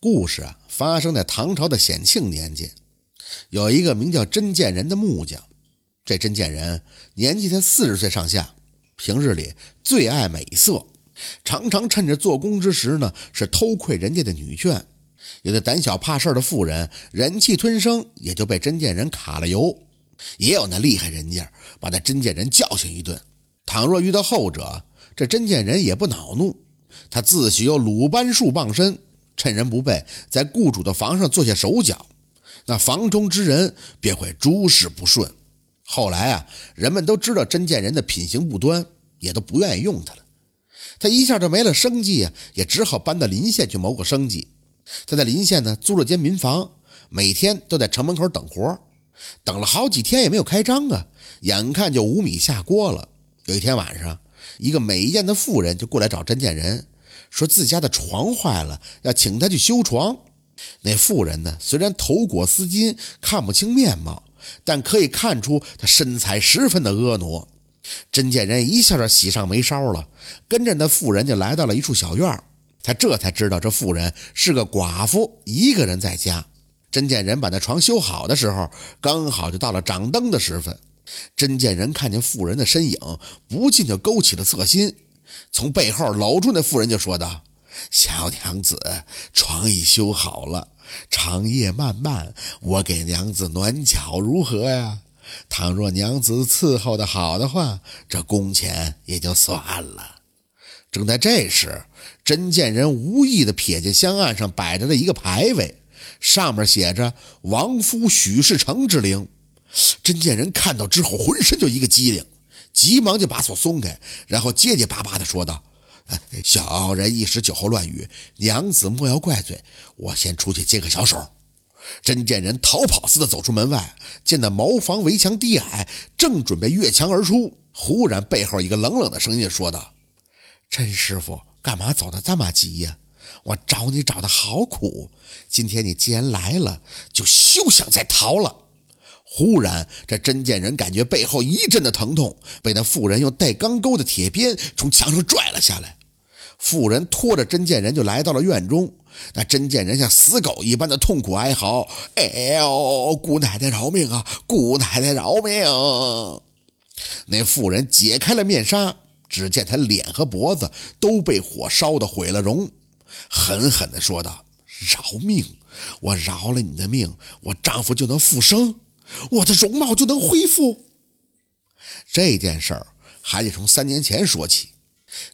故事啊，发生在唐朝的显庆年间，有一个名叫甄建仁的木匠。这甄建仁年纪才四十岁上下，平日里最爱美色，常常趁着做工之时呢，是偷窥人家的女眷。有的胆小怕事的妇人忍气吞声，也就被甄建人卡了油；也有那厉害人家，把那甄建人教训一顿。倘若遇到后者，这甄建人也不恼怒，他自诩有鲁班术傍身。趁人不备，在雇主的房上做下手脚，那房中之人便会诸事不顺。后来啊，人们都知道甄建仁的品行不端，也都不愿意用他了。他一下就没了生计啊，也只好搬到临县去谋个生计。他在临县呢租了间民房，每天都在城门口等活，等了好几天也没有开张啊，眼看就无米下锅了。有一天晚上，一个美艳的妇人就过来找甄建仁。说自家的床坏了，要请他去修床。那妇人呢，虽然头裹丝巾，看不清面貌，但可以看出她身材十分的婀娜。甄建仁一下就喜上眉梢了，跟着那妇人就来到了一处小院他这才知道这妇人是个寡妇，一个人在家。甄建仁把那床修好的时候，刚好就到了掌灯的时分。甄建仁看见妇人的身影，不禁就勾起了色心。从背后搂住那妇人，就说道：“小娘子，床已修好了，长夜漫漫，我给娘子暖脚如何呀？倘若娘子伺候的好的话，这工钱也就算了。”正在这时，甄建仁无意地瞥见香案上摆着的一个牌位，上面写着“亡夫许世成之灵”。甄建仁看到之后，浑身就一个机灵。急忙就把锁松开，然后结结巴巴地说道：“小人一时酒后乱语，娘子莫要怪罪。我先出去接个小手。”甄建仁逃跑似的走出门外，见那茅房围墙低矮，正准备越墙而出，忽然背后一个冷冷的声音说道：“甄师傅，干嘛走得这么急呀？我找你找的好苦，今天你既然来了，就休想再逃了。”忽然，这真见人感觉背后一阵的疼痛，被那妇人用带钢钩的铁鞭从墙上拽了下来。妇人拖着真见人就来到了院中，那真见人像死狗一般的痛苦哀嚎：“哎呦，姑奶奶饶命啊！姑奶奶饶命！”那妇人解开了面纱，只见她脸和脖子都被火烧得毁了容，狠狠地说道：“饶命！我饶了你的命，我丈夫就能复生。”我的容貌就能恢复。这件事儿还得从三年前说起。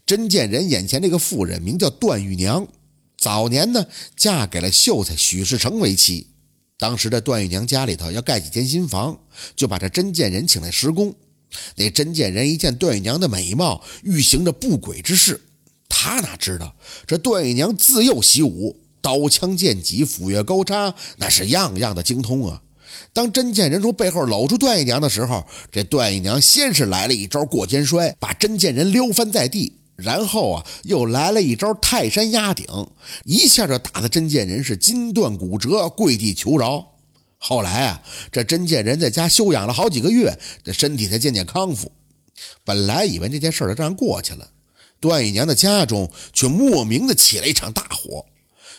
甄建仁眼前这个妇人名叫段玉娘，早年呢嫁给了秀才许世成为妻。当时的段玉娘家里头要盖几间新房，就把这甄建仁请来施工。那甄建仁一见段玉娘的美貌，欲行着不轨之事。他哪知道这段玉娘自幼习武，刀枪剑戟、斧钺钩叉，那是样样的精通啊。当甄建仁从背后搂住段姨娘的时候，这段姨娘先是来了一招过肩摔，把甄建仁撩翻在地，然后啊，又来了一招泰山压顶，一下就打得甄建仁是筋断骨折，跪地求饶。后来啊，这甄建仁在家休养了好几个月，这身体才渐渐康复。本来以为这件事就这样过去了，段姨娘的家中却莫名的起了一场大火。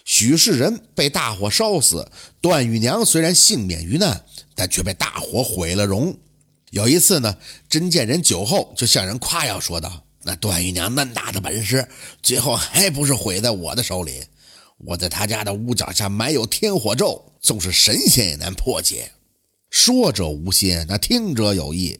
许世仁被大火烧死，段玉娘虽然幸免于难，但却被大火毁了容。有一次呢，甄建仁酒后就向人夸耀说道：“那段玉娘那么大的本事，最后还不是毁在我的手里？我在他家的屋角下埋有天火咒，纵是神仙也难破解。”说者无心，那听者有意。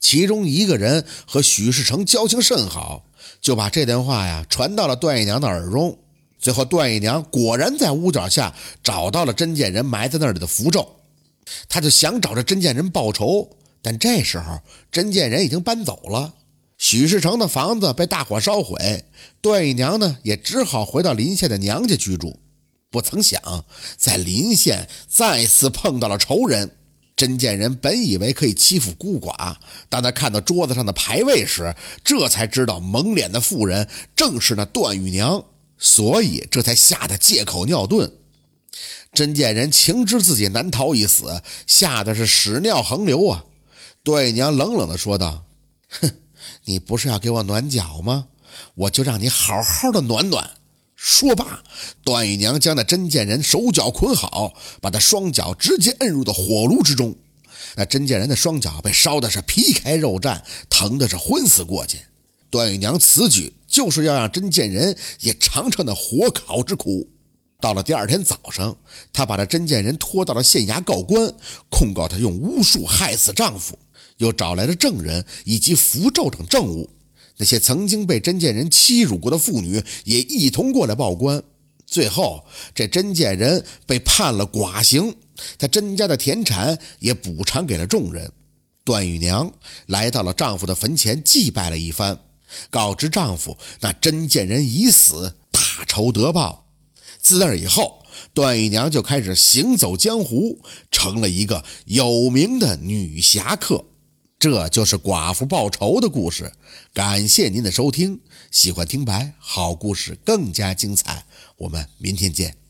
其中一个人和许世成交情甚好，就把这段话呀传到了段玉娘的耳中。最后，段姨娘果然在屋角下找到了甄建仁埋在那里的符咒，她就想找着甄建仁报仇。但这时候，甄建仁已经搬走了，许世成的房子被大火烧毁，段姨娘呢也只好回到临县的娘家居住。不曾想，在临县再次碰到了仇人。甄建仁本以为可以欺负孤寡，当他看到桌子上的牌位时，这才知道蒙脸的妇人正是那段玉娘。所以这才吓得借口尿遁。甄建人情知自己难逃一死，吓得是屎尿横流啊！段玉娘冷冷地说道：“哼，你不是要给我暖脚吗？我就让你好好的暖暖。”说罢，段玉娘将那甄建人手脚捆好，把他双脚直接摁入到火炉之中。那甄建人的双脚被烧的是皮开肉绽，疼的是昏死过去。段玉娘此举就是要让甄建人也尝尝那火烤之苦。到了第二天早上，她把这甄建人拖到了县衙告官，控告他用巫术害死丈夫，又找来了证人以及符咒等证物。那些曾经被甄建人欺辱过的妇女也一同过来报官。最后，这甄建人被判了寡刑，他甄家的田产也补偿给了众人。段玉娘来到了丈夫的坟前祭拜了一番，告知丈夫那甄建人已死，大仇得报。自那以后，段玉娘就开始行走江湖，成了一个有名的女侠客。这就是寡妇报仇的故事。感谢您的收听，喜欢听白好故事更加精彩，我们明天见。